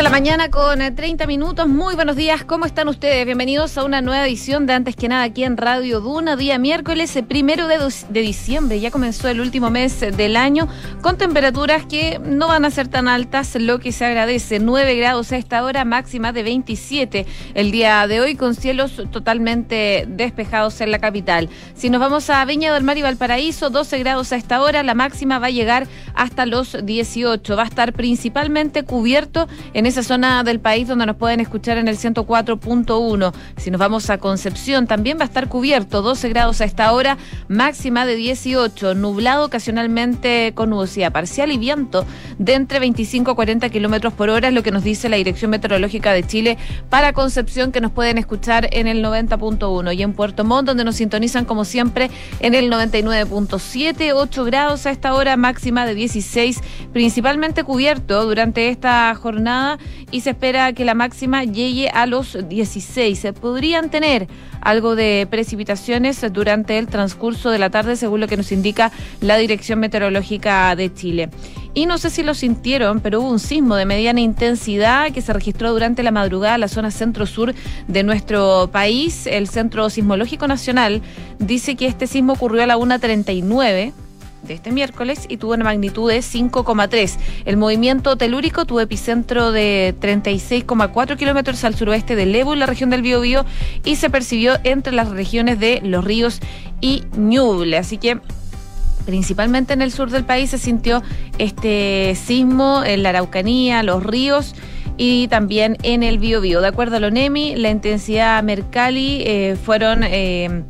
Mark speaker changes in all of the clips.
Speaker 1: de la mañana con 30 eh, minutos. Muy buenos días, ¿cómo están ustedes? Bienvenidos a una nueva edición de Antes que nada aquí en Radio Duna, día miércoles eh, primero de, de diciembre. Ya comenzó el último mes eh, del año con temperaturas que no van a ser tan altas, lo que se agradece. 9 grados a esta hora, máxima de 27 el día de hoy, con cielos totalmente despejados en la capital. Si nos vamos a Viña del Mar y Valparaíso, 12 grados a esta hora, la máxima va a llegar hasta los 18. Va a estar principalmente cubierto en esa zona del país donde nos pueden escuchar en el 104.1. Si nos vamos a Concepción, también va a estar cubierto, 12 grados a esta hora, máxima de 18, nublado ocasionalmente con nubosidad parcial y viento de entre 25 a 40 kilómetros por hora, es lo que nos dice la Dirección Meteorológica de Chile para Concepción, que nos pueden escuchar en el 90.1 y en Puerto Montt, donde nos sintonizan como siempre en el 99.7, 8 grados a esta hora, máxima de 16, principalmente cubierto durante esta jornada y se espera que la máxima llegue a los 16. Se podrían tener algo de precipitaciones durante el transcurso de la tarde, según lo que nos indica la Dirección Meteorológica de Chile. Y no sé si lo sintieron, pero hubo un sismo de mediana intensidad que se registró durante la madrugada en la zona centro-sur de nuestro país. El Centro Sismológico Nacional dice que este sismo ocurrió a la 1.39 este miércoles y tuvo una magnitud de 5,3. El movimiento telúrico tuvo epicentro de 36,4 kilómetros al suroeste de Lebu, la región del Biobío, y se percibió entre las regiones de Los Ríos y Ñuble. Así que principalmente en el sur del país se sintió este sismo en la Araucanía, los ríos y también en el Biobío. De acuerdo a Lonemi, la intensidad Mercalli eh, fueron... Eh,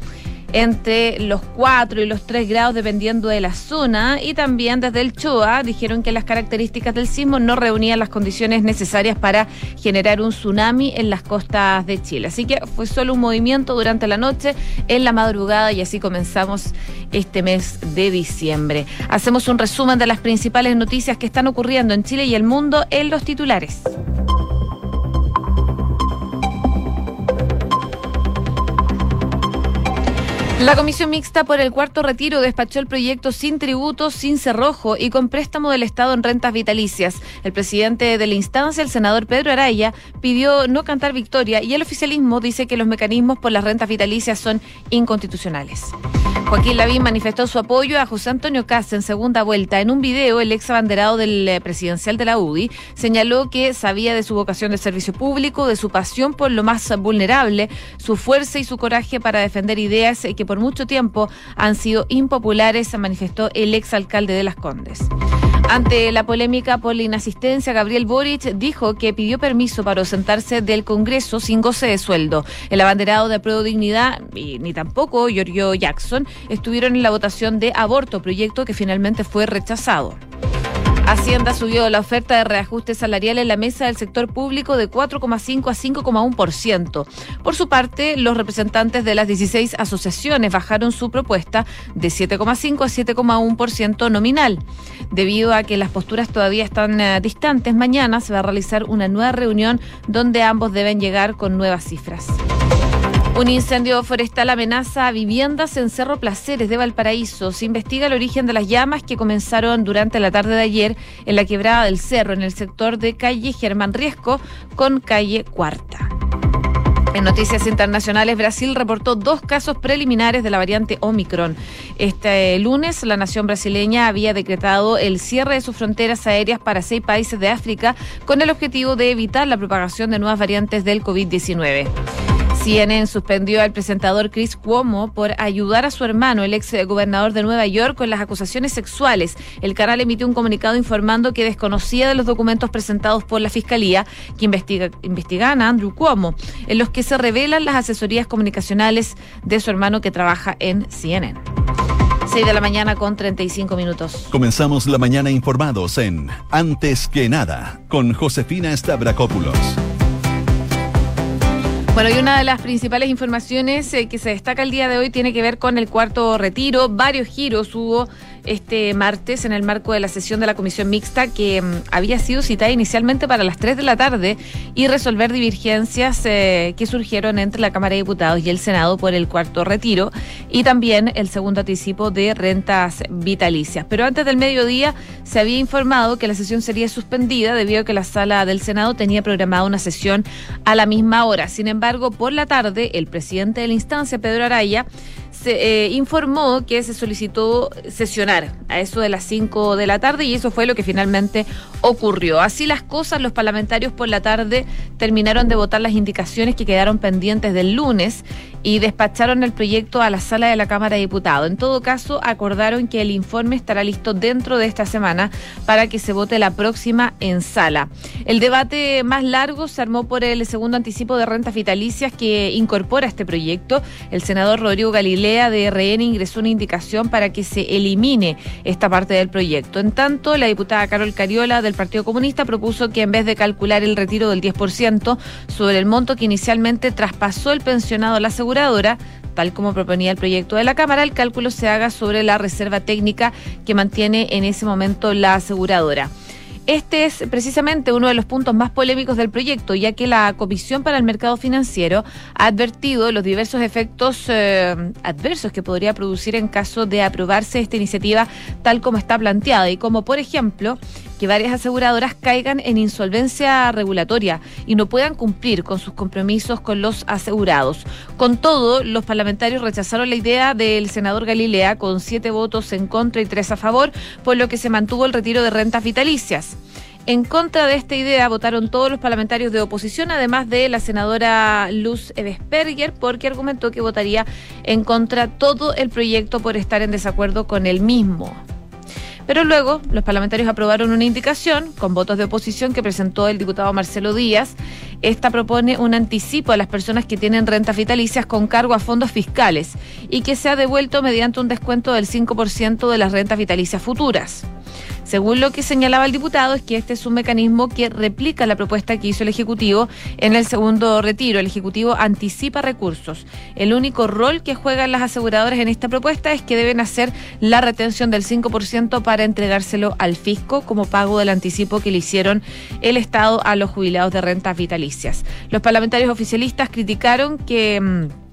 Speaker 1: entre los 4 y los 3 grados dependiendo de la zona y también desde el CHOA dijeron que las características del sismo no reunían las condiciones necesarias para generar un tsunami en las costas de Chile. Así que fue solo un movimiento durante la noche, en la madrugada y así comenzamos este mes de diciembre. Hacemos un resumen de las principales noticias que están ocurriendo en Chile y el mundo en los titulares. La Comisión Mixta por el Cuarto Retiro despachó el proyecto sin tributos, sin cerrojo y con préstamo del Estado en rentas vitalicias. El presidente de la instancia, el senador Pedro Araya, pidió no cantar victoria y el oficialismo dice que los mecanismos por las rentas vitalicias son inconstitucionales. Joaquín Lavín manifestó su apoyo a José Antonio Caz en segunda vuelta. En un video, el ex abanderado del eh, presidencial de la UDI señaló que sabía de su vocación de servicio público, de su pasión por lo más vulnerable, su fuerza y su coraje para defender ideas que por mucho tiempo han sido impopulares, manifestó el ex alcalde de Las Condes. Ante la polémica por la inasistencia, Gabriel Boric dijo que pidió permiso para ausentarse del Congreso sin goce de sueldo. El abanderado de Pro Dignidad, y ni tampoco Giorgio Jackson, estuvieron en la votación de aborto, proyecto que finalmente fue rechazado. Hacienda subió la oferta de reajuste salarial en la mesa del sector público de 4,5 a 5,1%. Por su parte, los representantes de las 16 asociaciones bajaron su propuesta de 7,5 a 7,1% nominal. Debido a que las posturas todavía están eh, distantes, mañana se va a realizar una nueva reunión donde ambos deben llegar con nuevas cifras. Un incendio forestal amenaza a viviendas en Cerro Placeres de Valparaíso. Se investiga el origen de las llamas que comenzaron durante la tarde de ayer en la quebrada del cerro, en el sector de calle Germán Riesco con calle Cuarta. En noticias internacionales, Brasil reportó dos casos preliminares de la variante Omicron. Este lunes, la nación brasileña había decretado el cierre de sus fronteras aéreas para seis países de África con el objetivo de evitar la propagación de nuevas variantes del COVID-19. CNN suspendió al presentador Chris Cuomo por ayudar a su hermano, el ex gobernador de Nueva York, con las acusaciones sexuales. El canal emitió un comunicado informando que desconocía de los documentos presentados por la fiscalía que investiga, investigan a Andrew Cuomo, en los que se revelan las asesorías comunicacionales de su hermano que trabaja en CNN. 6 de la mañana con 35 minutos.
Speaker 2: Comenzamos la mañana informados en Antes que nada con Josefina Stavrakopoulos.
Speaker 1: Bueno, y una de las principales informaciones eh, que se destaca el día de hoy tiene que ver con el cuarto retiro. Varios giros hubo este martes en el marco de la sesión de la comisión mixta que mm, había sido citada inicialmente para las 3 de la tarde y resolver divergencias eh, que surgieron entre la Cámara de Diputados y el Senado por el cuarto retiro y también el segundo anticipo de rentas vitalicias. Pero antes del mediodía se había informado que la sesión sería suspendida debido a que la sala del Senado tenía programada una sesión a la misma hora. Sin embargo, por la tarde, el presidente de la instancia, Pedro Araya, se eh, informó que se solicitó sesionar a eso de las 5 de la tarde y eso fue lo que finalmente ocurrió. Así las cosas, los parlamentarios por la tarde terminaron de votar las indicaciones que quedaron pendientes del lunes y despacharon el proyecto a la sala de la Cámara de Diputados. En todo caso, acordaron que el informe estará listo dentro de esta semana para que se vote la próxima en sala. El debate más largo se armó por el segundo anticipo de rentas vitalicias que incorpora este proyecto. El senador Rodrigo Galilea de RN ingresó una indicación para que se elimine esta parte del proyecto. En tanto, la diputada Carol Cariola del Partido Comunista propuso que en vez de calcular el retiro del 10% sobre el monto que inicialmente traspasó el pensionado a la seguridad, tal como proponía el proyecto de la Cámara, el cálculo se haga sobre la reserva técnica que mantiene en ese momento la aseguradora. Este es precisamente uno de los puntos más polémicos del proyecto, ya que la Comisión para el Mercado Financiero ha advertido los diversos efectos eh, adversos que podría producir en caso de aprobarse esta iniciativa tal como está planteada. Y como, por ejemplo, que varias aseguradoras caigan en insolvencia regulatoria y no puedan cumplir con sus compromisos con los asegurados. Con todo, los parlamentarios rechazaron la idea del senador Galilea con siete votos en contra y tres a favor, por lo que se mantuvo el retiro de rentas vitalicias. En contra de esta idea votaron todos los parlamentarios de oposición, además de la senadora Luz Evesperger, porque argumentó que votaría en contra todo el proyecto por estar en desacuerdo con el mismo. Pero luego los parlamentarios aprobaron una indicación con votos de oposición que presentó el diputado Marcelo Díaz. Esta propone un anticipo a las personas que tienen rentas vitalicias con cargo a fondos fiscales y que se ha devuelto mediante un descuento del 5% de las rentas vitalicias futuras. Según lo que señalaba el diputado, es que este es un mecanismo que replica la propuesta que hizo el Ejecutivo en el segundo retiro. El Ejecutivo anticipa recursos. El único rol que juegan las aseguradoras en esta propuesta es que deben hacer la retención del 5% para entregárselo al fisco como pago del anticipo que le hicieron el Estado a los jubilados de rentas vitalicias. Los parlamentarios oficialistas criticaron que mm,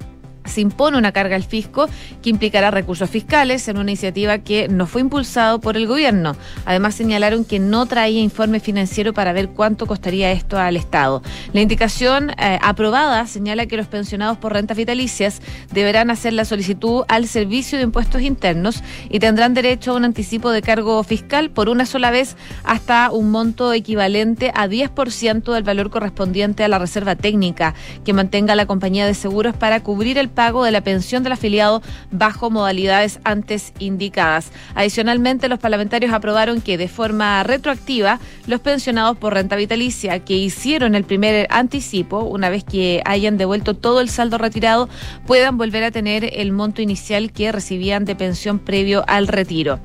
Speaker 1: se impone una carga al fisco que implicará recursos fiscales en una iniciativa que no fue impulsado por el gobierno. Además señalaron que no traía informe financiero para ver cuánto costaría esto al Estado. La indicación eh, aprobada señala que los pensionados por rentas vitalicias deberán hacer la solicitud al Servicio de Impuestos Internos y tendrán derecho a un anticipo de cargo fiscal por una sola vez hasta un monto equivalente a 10% del valor correspondiente a la reserva técnica que mantenga la compañía de seguros para cubrir el pago de la pensión del afiliado bajo modalidades antes indicadas. Adicionalmente, los parlamentarios aprobaron que de forma retroactiva los pensionados por renta vitalicia que hicieron el primer anticipo, una vez que hayan devuelto todo el saldo retirado, puedan volver a tener el monto inicial que recibían de pensión previo al retiro.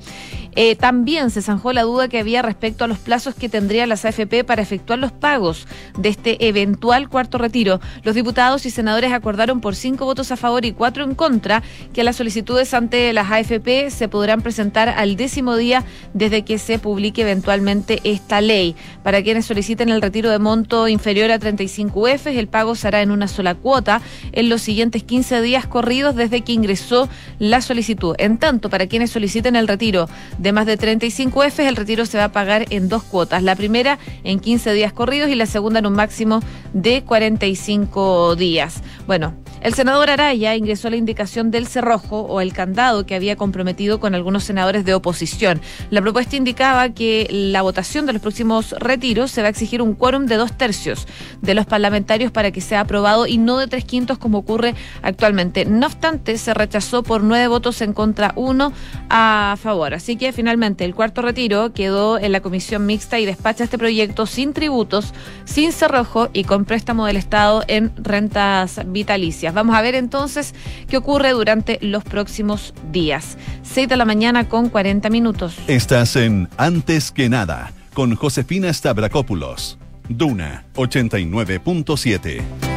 Speaker 1: Eh, también se zanjó la duda que había respecto a los plazos que tendrían las AFP para efectuar los pagos de este eventual cuarto retiro. Los diputados y senadores acordaron por cinco votos a favor y cuatro en contra que las solicitudes ante las AFP se podrán presentar al décimo día desde que se publique eventualmente esta ley. Para quienes soliciten el retiro de monto inferior a 35 UF, el pago será en una sola cuota en los siguientes 15 días corridos desde que ingresó la solicitud. En tanto, para quienes soliciten el retiro de más de 35 F, el retiro se va a pagar en dos cuotas. La primera en 15 días corridos y la segunda en un máximo de 45 días. Bueno, el senador Araya ingresó la indicación del cerrojo o el candado que había comprometido con algunos senadores de oposición. La propuesta indicaba que la votación de los próximos retiros se va a exigir un quórum de dos tercios de los parlamentarios para que sea aprobado y no de tres quintos como ocurre actualmente. No obstante, se rechazó por nueve votos en contra, uno a favor. Así que finalmente el cuarto retiro quedó en la comisión mixta y despacha este proyecto sin tributos, sin cerrojo y con préstamo del Estado en rentas vitalicias. Vamos a ver entonces qué ocurre durante los próximos días. 6 de la mañana con 40 minutos.
Speaker 2: Estás en Antes que nada con Josefina Stavrakopoulos. Duna 89.7.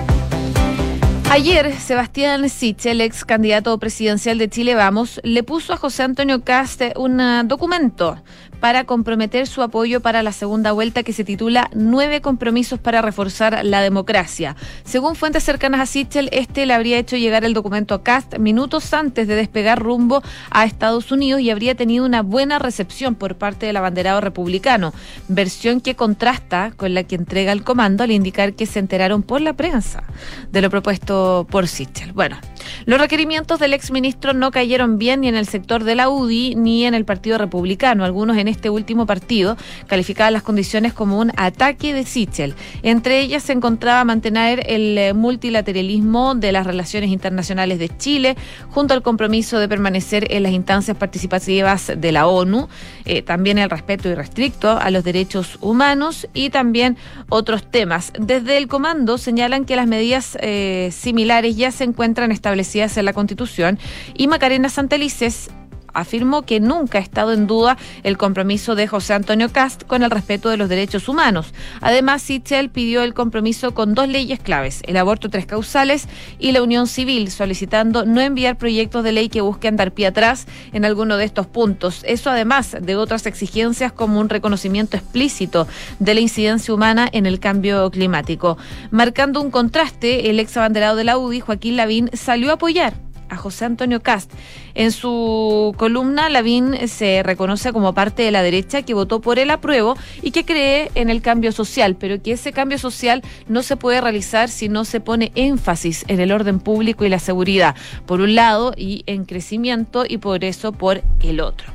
Speaker 1: Ayer, Sebastián Sichel, ex candidato presidencial de Chile Vamos, le puso a José Antonio Caste un ah, documento para comprometer su apoyo para la segunda vuelta que se titula Nueve compromisos para reforzar la democracia. Según fuentes cercanas a Sichel, este le habría hecho llegar el documento a Cast minutos antes de despegar rumbo a Estados Unidos y habría tenido una buena recepción por parte del abanderado republicano, versión que contrasta con la que entrega el comando al indicar que se enteraron por la prensa de lo propuesto por Sichel. Bueno, los requerimientos del exministro no cayeron bien ni en el sector de la UDI ni en el Partido Republicano. Algunos en este último partido calificaban las condiciones como un ataque de Sichel. Entre ellas se encontraba mantener el eh, multilateralismo de las relaciones internacionales de Chile, junto al compromiso de permanecer en las instancias participativas de la ONU, eh, también el respeto irrestricto a los derechos humanos y también otros temas. Desde el comando señalan que las medidas eh, similares ya se encuentran establecidas en la Constitución y Macarena Santelices afirmó que nunca ha estado en duda el compromiso de José Antonio Cast con el respeto de los derechos humanos. Además, Sichel pidió el compromiso con dos leyes claves, el aborto tres causales y la unión civil, solicitando no enviar proyectos de ley que busquen dar pie atrás en alguno de estos puntos. Eso además de otras exigencias como un reconocimiento explícito de la incidencia humana en el cambio climático. Marcando un contraste, el ex abanderado de la UDI, Joaquín Lavín, salió a apoyar a José Antonio Cast. En su columna, Lavín se reconoce como parte de la derecha que votó por el apruebo y que cree en el cambio social, pero que ese cambio social no se puede realizar si no se pone énfasis en el orden público y la seguridad, por un lado, y en crecimiento, y por eso por el otro.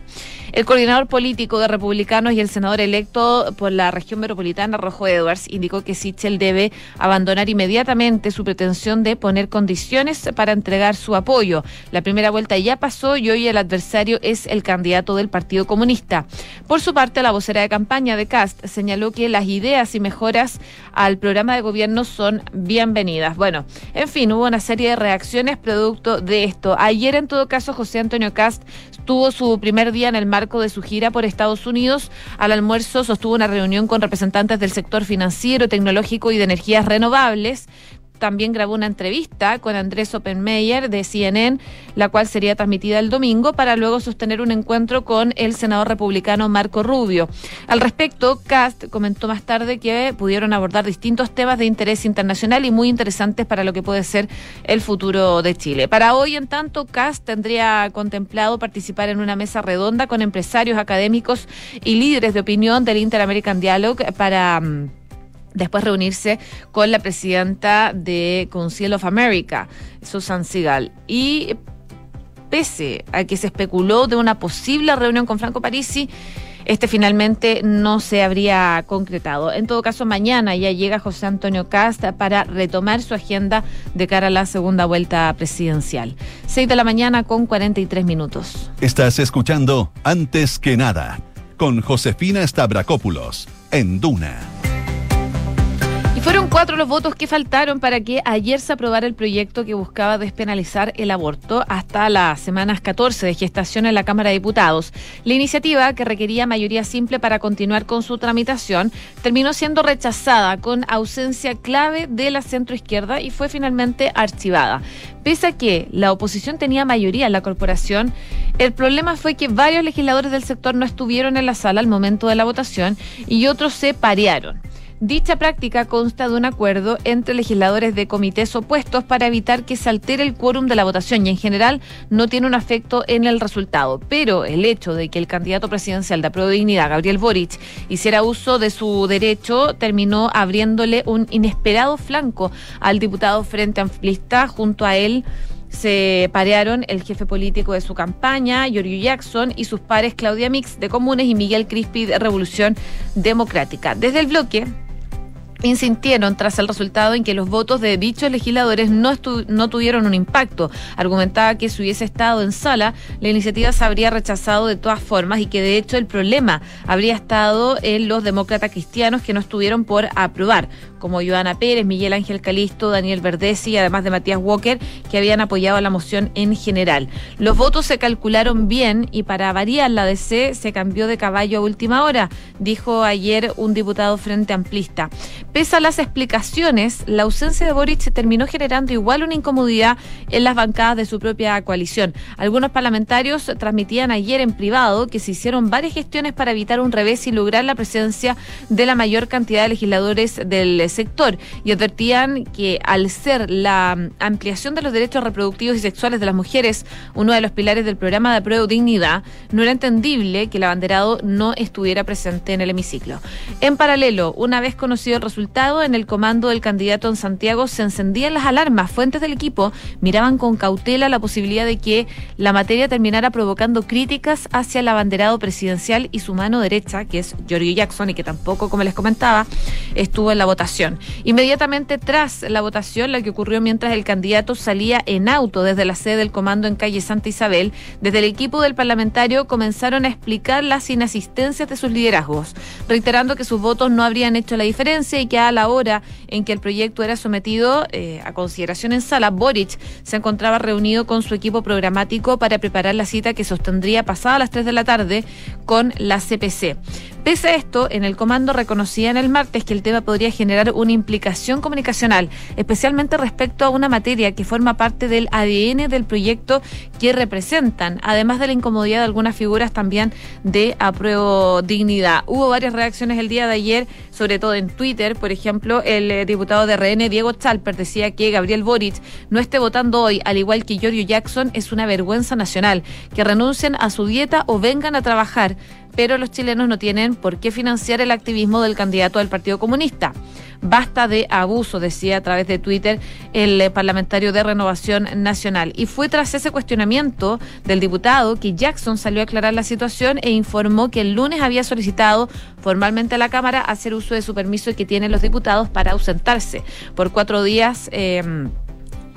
Speaker 1: El coordinador político de republicanos y el senador electo por la región metropolitana, Rojo Edwards, indicó que Sichel debe abandonar inmediatamente su pretensión de poner condiciones para entregar su apoyo. La primera vuelta ya pasó y hoy el adversario es el candidato del Partido Comunista. Por su parte, la vocera de campaña de Cast señaló que las ideas y mejoras al programa de gobierno son bienvenidas. Bueno, en fin, hubo una serie de reacciones producto de esto. Ayer, en todo caso, José Antonio Cast tuvo su primer día en el mar marco de su gira por Estados Unidos. Al almuerzo sostuvo una reunión con representantes del sector financiero, tecnológico y de energías renovables también grabó una entrevista con Andrés Oppenmeyer de CNN, la cual sería transmitida el domingo, para luego sostener un encuentro con el senador republicano Marco Rubio. Al respecto, Cast comentó más tarde que pudieron abordar distintos temas de interés internacional y muy interesantes para lo que puede ser el futuro de Chile. Para hoy, en tanto, Cast tendría contemplado participar en una mesa redonda con empresarios académicos y líderes de opinión del Inter-American Dialogue para mm, después reunirse con la presidenta de Council of America, Susan Seagal. Y pese a que se especuló de una posible reunión con Franco Parisi, este finalmente no se habría concretado. En todo caso, mañana ya llega José Antonio Casta para retomar su agenda de cara a la segunda vuelta presidencial. Seis de la mañana con 43 minutos.
Speaker 2: Estás escuchando Antes que nada con Josefina Stavrakopoulos en Duna
Speaker 1: fueron cuatro los votos que faltaron para que ayer se aprobara el proyecto que buscaba despenalizar el aborto hasta las semanas 14 de gestación en la Cámara de Diputados. La iniciativa, que requería mayoría simple para continuar con su tramitación, terminó siendo rechazada con ausencia clave de la centroizquierda y fue finalmente archivada. Pese a que la oposición tenía mayoría en la corporación, el problema fue que varios legisladores del sector no estuvieron en la sala al momento de la votación y otros se parearon. Dicha práctica consta de un acuerdo entre legisladores de comités opuestos para evitar que se altere el quórum de la votación y en general no tiene un efecto en el resultado. Pero el hecho de que el candidato presidencial de Apruebo Dignidad, Gabriel Boric, hiciera uso de su derecho terminó abriéndole un inesperado flanco al diputado Frente Amplista junto a él se parearon el jefe político de su campaña, Giorgio Jackson, y sus pares Claudia Mix de Comunes y Miguel Crispi de Revolución Democrática. Desde el bloque, insintieron tras el resultado en que los votos de dichos legisladores no, no tuvieron un impacto. Argumentaba que si hubiese estado en sala, la iniciativa se habría rechazado de todas formas y que de hecho el problema habría estado en los demócratas cristianos que no estuvieron por aprobar. Como Joana Pérez, Miguel Ángel Calisto, Daniel Verdesi, además de Matías Walker, que habían apoyado la moción en general. Los votos se calcularon bien y para variar la DC se cambió de caballo a última hora, dijo ayer un diputado frente amplista. Pese a las explicaciones, la ausencia de Boric terminó generando igual una incomodidad en las bancadas de su propia coalición. Algunos parlamentarios transmitían ayer en privado que se hicieron varias gestiones para evitar un revés y lograr la presencia de la mayor cantidad de legisladores del sector y advertían que al ser la ampliación de los derechos reproductivos y sexuales de las mujeres uno de los pilares del programa de apruebo dignidad, no era entendible que el abanderado no estuviera presente en el hemiciclo. En paralelo, una vez conocido el resultado, en el comando del candidato en Santiago se encendían las alarmas. Fuentes del equipo miraban con cautela la posibilidad de que la materia terminara provocando críticas hacia el abanderado presidencial y su mano derecha, que es Giorgio Jackson, y que tampoco, como les comentaba, estuvo en la votación. Inmediatamente tras la votación, la que ocurrió mientras el candidato salía en auto desde la sede del comando en calle Santa Isabel, desde el equipo del parlamentario comenzaron a explicar las inasistencias de sus liderazgos, reiterando que sus votos no habrían hecho la diferencia y que a la hora en que el proyecto era sometido eh, a consideración en sala, Boric se encontraba reunido con su equipo programático para preparar la cita que sostendría pasada las 3 de la tarde con la CPC. Pese a esto, en el comando reconocían el martes que el tema podría generar una implicación comunicacional, especialmente respecto a una materia que forma parte del ADN del proyecto que representan, además de la incomodidad de algunas figuras también de apruebo dignidad. Hubo varias reacciones el día de ayer, sobre todo en Twitter, por ejemplo, el eh, diputado de RN, Diego Chalper, decía que Gabriel Boric no esté votando hoy, al igual que Giorgio Jackson, es una vergüenza nacional, que renuncien a su dieta o vengan a trabajar pero los chilenos no tienen por qué financiar el activismo del candidato del Partido Comunista. Basta de abuso, decía a través de Twitter el eh, parlamentario de Renovación Nacional. Y fue tras ese cuestionamiento del diputado que Jackson salió a aclarar la situación e informó que el lunes había solicitado formalmente a la Cámara hacer uso de su permiso que tienen los diputados para ausentarse por cuatro días. Eh,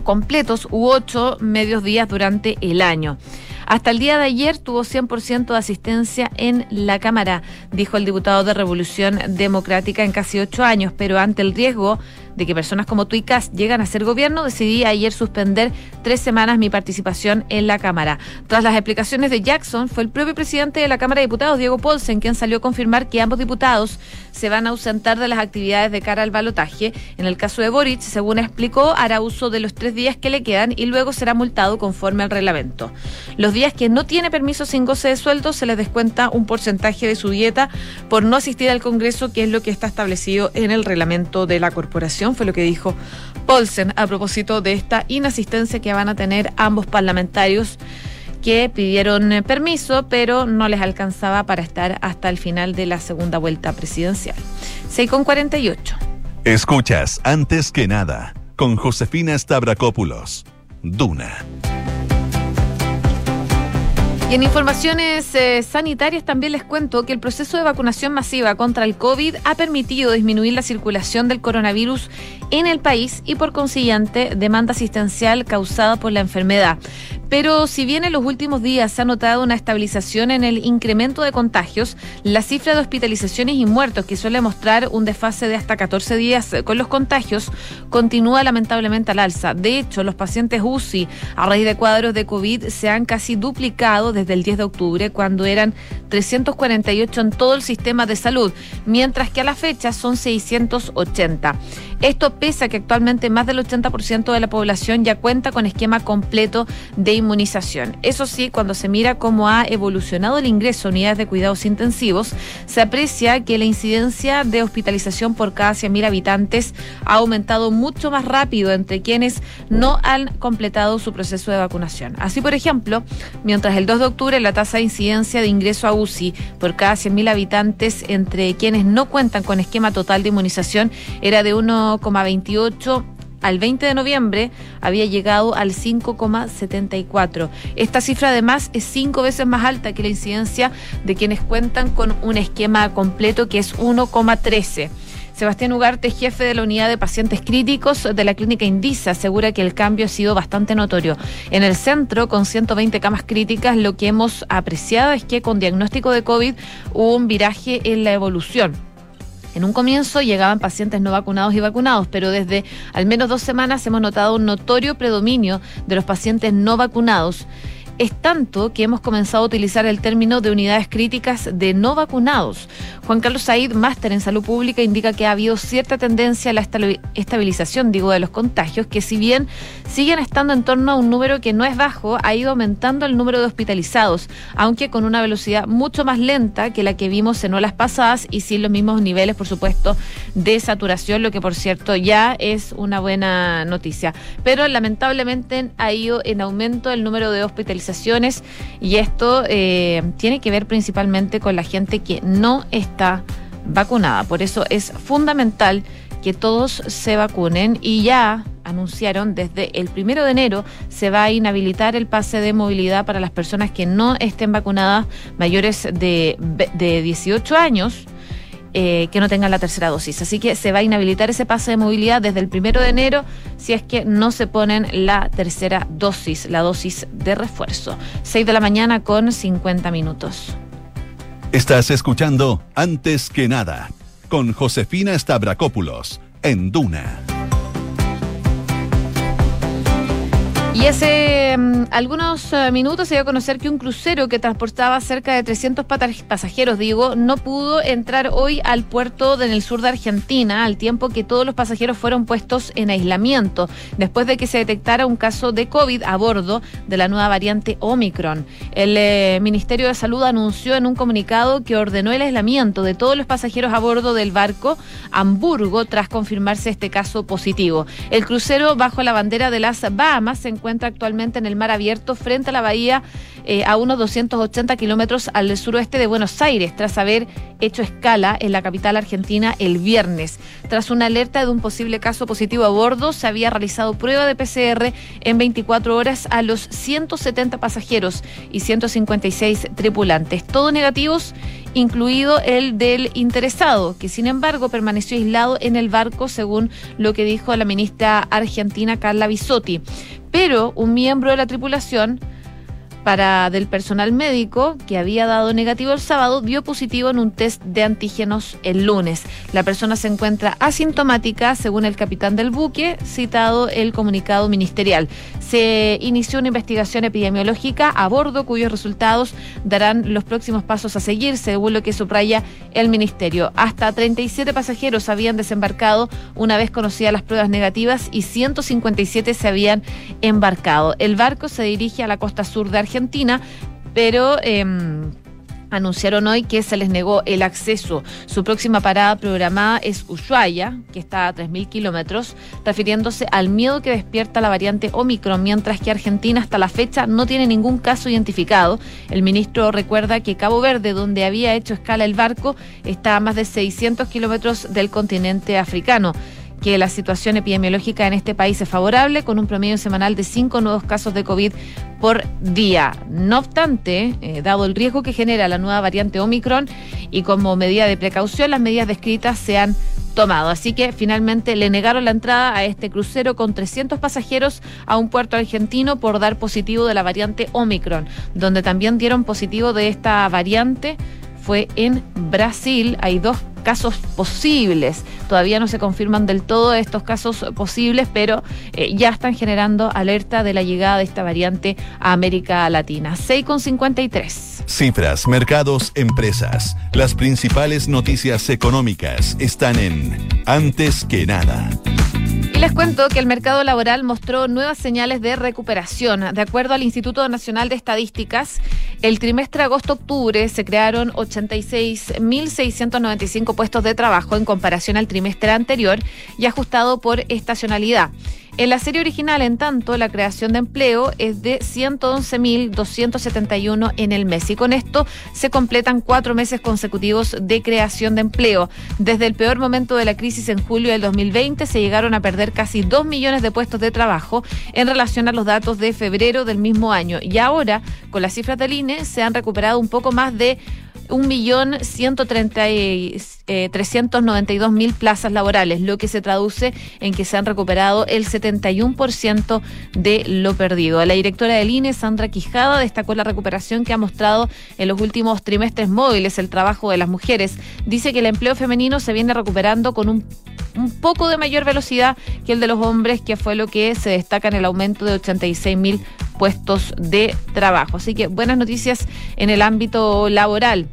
Speaker 1: completos u ocho medios días durante el año. Hasta el día de ayer tuvo 100% de asistencia en la Cámara, dijo el diputado de Revolución Democrática en casi ocho años, pero ante el riesgo de que personas como tú y llegan a ser gobierno, decidí ayer suspender tres semanas mi participación en la Cámara. Tras las explicaciones de Jackson, fue el propio presidente de la Cámara de Diputados, Diego Polsen, quien salió a confirmar que ambos diputados se van a ausentar de las actividades de cara al balotaje. En el caso de Boric, según explicó, hará uso de los tres días que le quedan y luego será multado conforme al reglamento. Los días que no tiene permiso sin goce de sueldo se les descuenta un porcentaje de su dieta por no asistir al Congreso, que es lo que está establecido en el reglamento de la corporación fue lo que dijo Paulsen a propósito de esta inasistencia que van a tener ambos parlamentarios que pidieron eh, permiso, pero no les alcanzaba para estar hasta el final de la segunda vuelta presidencial. 6 con 48.
Speaker 2: Escuchas, antes que nada, con Josefina Stavrakopoulos. Duna
Speaker 1: en informaciones eh, sanitarias también les cuento que el proceso de vacunación masiva contra el COVID ha permitido disminuir la circulación del coronavirus en el país y por consiguiente demanda asistencial causada por la enfermedad. Pero si bien en los últimos días se ha notado una estabilización en el incremento de contagios, la cifra de hospitalizaciones y muertos, que suele mostrar un desfase de hasta 14 días con los contagios, continúa lamentablemente al alza. De hecho, los pacientes UCI a raíz de cuadros de COVID se han casi duplicado desde el 10 de octubre, cuando eran 348 en todo el sistema de salud, mientras que a la fecha son 680. Esto pese a que actualmente más del 80% de la población ya cuenta con esquema completo de inmunización. Eso sí, cuando se mira cómo ha evolucionado el ingreso a unidades de cuidados intensivos, se aprecia que la incidencia de hospitalización por cada 100.000 habitantes ha aumentado mucho más rápido entre quienes no han completado su proceso de vacunación. Así, por ejemplo, mientras el 2 de octubre la tasa de incidencia de ingreso a UCI por cada 100.000 habitantes entre quienes no cuentan con esquema total de inmunización era de 1 1,28 al 20 de noviembre había llegado al 5,74. Esta cifra además es cinco veces más alta que la incidencia de quienes cuentan con un esquema completo que es 1,13. Sebastián Ugarte, jefe de la unidad de pacientes críticos de la clínica Indisa, asegura que el cambio ha sido bastante notorio. En el centro, con 120 camas críticas, lo que hemos apreciado es que con diagnóstico de COVID hubo un viraje en la evolución En un comienzo llegaban pacientes no vacunados y vacunados, pero desde al menos dos semanas hemos notado un notorio predominio de los pacientes no vacunados. Es tanto que hemos comenzado a utilizar el término de unidades críticas de no vacunados. Juan Carlos Said, máster en salud pública, indica que ha habido cierta tendencia a la estabilización, digo, de los contagios, que si bien siguen estando en torno a un número que no es bajo, ha ido aumentando el número de hospitalizados, aunque con una velocidad mucho más lenta que la que vimos en olas pasadas y sin los mismos niveles, por supuesto, de saturación, lo que por cierto ya es una buena noticia. Pero lamentablemente ha ido en aumento el número de hospitalizados y esto eh, tiene que ver principalmente con la gente que no está vacunada. Por eso es fundamental que todos se vacunen y ya anunciaron desde el primero de enero se va a inhabilitar el pase de movilidad para las personas que no estén vacunadas mayores de, de 18 años eh, que no tengan la tercera dosis. Así que se va a inhabilitar ese pase de movilidad desde el primero de enero si es que no se ponen la tercera dosis, la dosis de refuerzo. 6 de la mañana con 50 minutos.
Speaker 2: Estás escuchando Antes que nada con Josefina Stavrakopoulos en Duna.
Speaker 1: Y hace mm, algunos eh, minutos se dio a conocer que un crucero que transportaba cerca de 300 pasajeros, digo, no pudo entrar hoy al puerto en el sur de Argentina, al tiempo que todos los pasajeros fueron puestos en aislamiento, después de que se detectara un caso de COVID a bordo de la nueva variante Omicron. El eh, Ministerio de Salud anunció en un comunicado que ordenó el aislamiento de todos los pasajeros a bordo del barco Hamburgo tras confirmarse este caso positivo. El crucero bajo la bandera de las Bahamas se encuentra actualmente en el mar abierto frente a la bahía eh, a unos 280 kilómetros al suroeste de Buenos Aires, tras haber hecho escala en la capital argentina el viernes. Tras una alerta de un posible caso positivo a bordo, se había realizado prueba de PCR en 24 horas a los 170 pasajeros y 156 tripulantes, todos negativos incluido el del interesado, que sin embargo permaneció aislado en el barco, según lo que dijo la ministra argentina Carla Bisotti pero un miembro de la tripulación para del personal médico que había dado negativo el sábado dio positivo en un test de antígenos el lunes. La persona se encuentra asintomática, según el capitán del buque, citado el comunicado ministerial. Se inició una investigación epidemiológica a bordo cuyos resultados darán los próximos pasos a seguir, según lo que subraya el ministerio. Hasta 37 pasajeros habían desembarcado una vez conocidas las pruebas negativas y 157 se habían embarcado. El barco se dirige a la costa sur de Argentina Argentina, pero... Em, anunciaron hoy que se les negó el acceso. Su próxima parada programada es Ushuaia, que está a 3.000 kilómetros, refiriéndose al miedo que despierta la variante Omicron, mientras que Argentina hasta la fecha no tiene ningún caso identificado. El ministro recuerda que Cabo Verde, donde había hecho escala el barco, está a más de 600 kilómetros del continente africano que la situación epidemiológica en este país es favorable, con un promedio semanal de cinco nuevos casos de COVID por día. No obstante, eh, dado el riesgo que genera la nueva variante Omicron y como medida de precaución, las medidas descritas se han tomado. Así que finalmente le negaron la entrada a este crucero con 300 pasajeros a un puerto argentino por dar positivo de la variante Omicron, donde también dieron positivo de esta variante fue en Brasil. Hay dos casos posibles. Todavía no se confirman del todo estos casos posibles, pero eh, ya están generando alerta de la llegada de esta variante a América Latina. 6,53.
Speaker 2: Cifras, mercados, empresas. Las principales noticias económicas están en Antes que nada
Speaker 1: les cuento que el mercado laboral mostró nuevas señales de recuperación. De acuerdo al Instituto Nacional de Estadísticas, el trimestre agosto-octubre se crearon 86.695 puestos de trabajo en comparación al trimestre anterior y ajustado por estacionalidad. En la serie original, en tanto, la creación de empleo es de 111.271 en el mes y con esto se completan cuatro meses consecutivos de creación de empleo. Desde el peor momento de la crisis en julio del 2020 se llegaron a perder casi 2 millones de puestos de trabajo en relación a los datos de febrero del mismo año y ahora, con las cifras del INE, se han recuperado un poco más de 1.132.000 eh, plazas laborales, lo que se traduce en que se han recuperado el 71% de lo perdido. La directora del INE, Sandra Quijada, destacó la recuperación que ha mostrado en los últimos trimestres móviles el trabajo de las mujeres. Dice que el empleo femenino se viene recuperando con un un poco de mayor velocidad que el de los hombres, que fue lo que se destaca en el aumento de 86 mil puestos de trabajo. Así que buenas noticias en el ámbito laboral.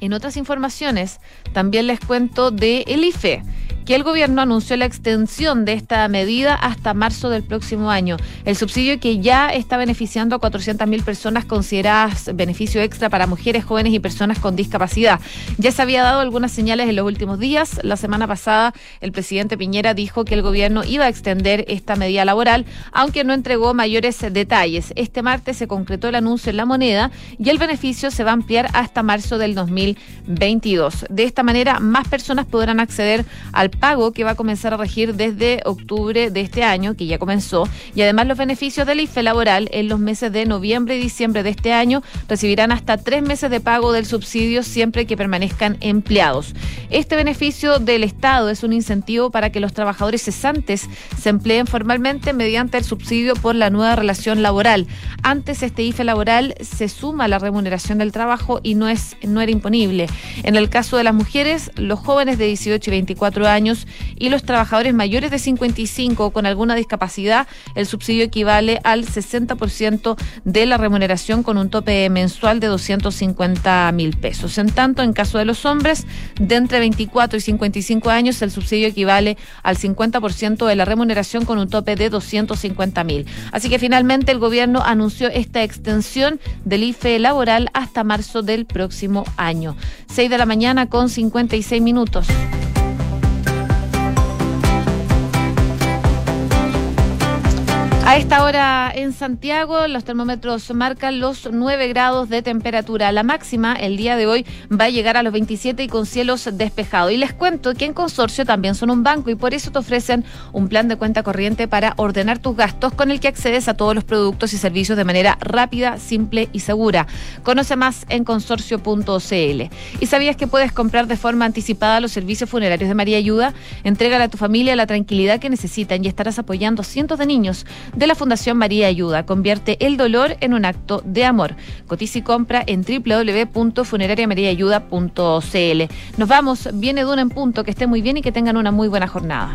Speaker 1: En otras informaciones, también les cuento de el IFE que el gobierno anunció la extensión de esta medida hasta marzo del próximo año. El subsidio que ya está beneficiando a 400.000 personas consideradas beneficio extra para mujeres, jóvenes y personas con discapacidad. Ya se había dado algunas señales en los últimos días. La semana pasada el presidente Piñera dijo que el gobierno iba a extender esta medida laboral, aunque no entregó mayores detalles. Este martes se concretó el anuncio en la moneda y el beneficio se va a ampliar hasta marzo del 2022. De esta manera, más personas podrán acceder al pago que va a comenzar a regir desde octubre de este año, que ya comenzó, y además los beneficios del IFE laboral en los meses de noviembre y diciembre de este año recibirán hasta tres meses de pago del subsidio siempre que permanezcan empleados. Este beneficio del Estado es un incentivo para que los trabajadores cesantes se empleen formalmente mediante el subsidio por la nueva relación laboral. Antes este IFE laboral se suma a la remuneración del trabajo y no es no era imponible. En el caso de las mujeres, los jóvenes de 18 y 24 y los trabajadores mayores de 55 con alguna discapacidad, el subsidio equivale al 60% de la remuneración con un tope mensual de 250 mil pesos. En tanto, en caso de los hombres de entre 24 y 55 años, el subsidio equivale al 50% de la remuneración con un tope de 250 mil. Así que finalmente el gobierno anunció esta extensión del IFE laboral hasta marzo del próximo año. 6 de la mañana con 56 minutos. A esta hora en Santiago los termómetros marcan los 9 grados de temperatura. La máxima el día de hoy va a llegar a los 27 y con cielos despejados. Y les cuento que en Consorcio también son un banco y por eso te ofrecen un plan de cuenta corriente para ordenar tus gastos con el que accedes a todos los productos y servicios de manera rápida, simple y segura. Conoce más en consorcio.cl. ¿Y sabías que puedes comprar de forma anticipada los servicios funerarios de María Ayuda? Entrégale a tu familia la tranquilidad que necesitan y estarás apoyando a cientos de niños de la Fundación María Ayuda. Convierte el dolor en un acto de amor. Cotiza y compra en www.funerariamariaayuda.cl. Nos vamos, viene Duna en punto, que esté muy bien y que tengan una muy buena jornada.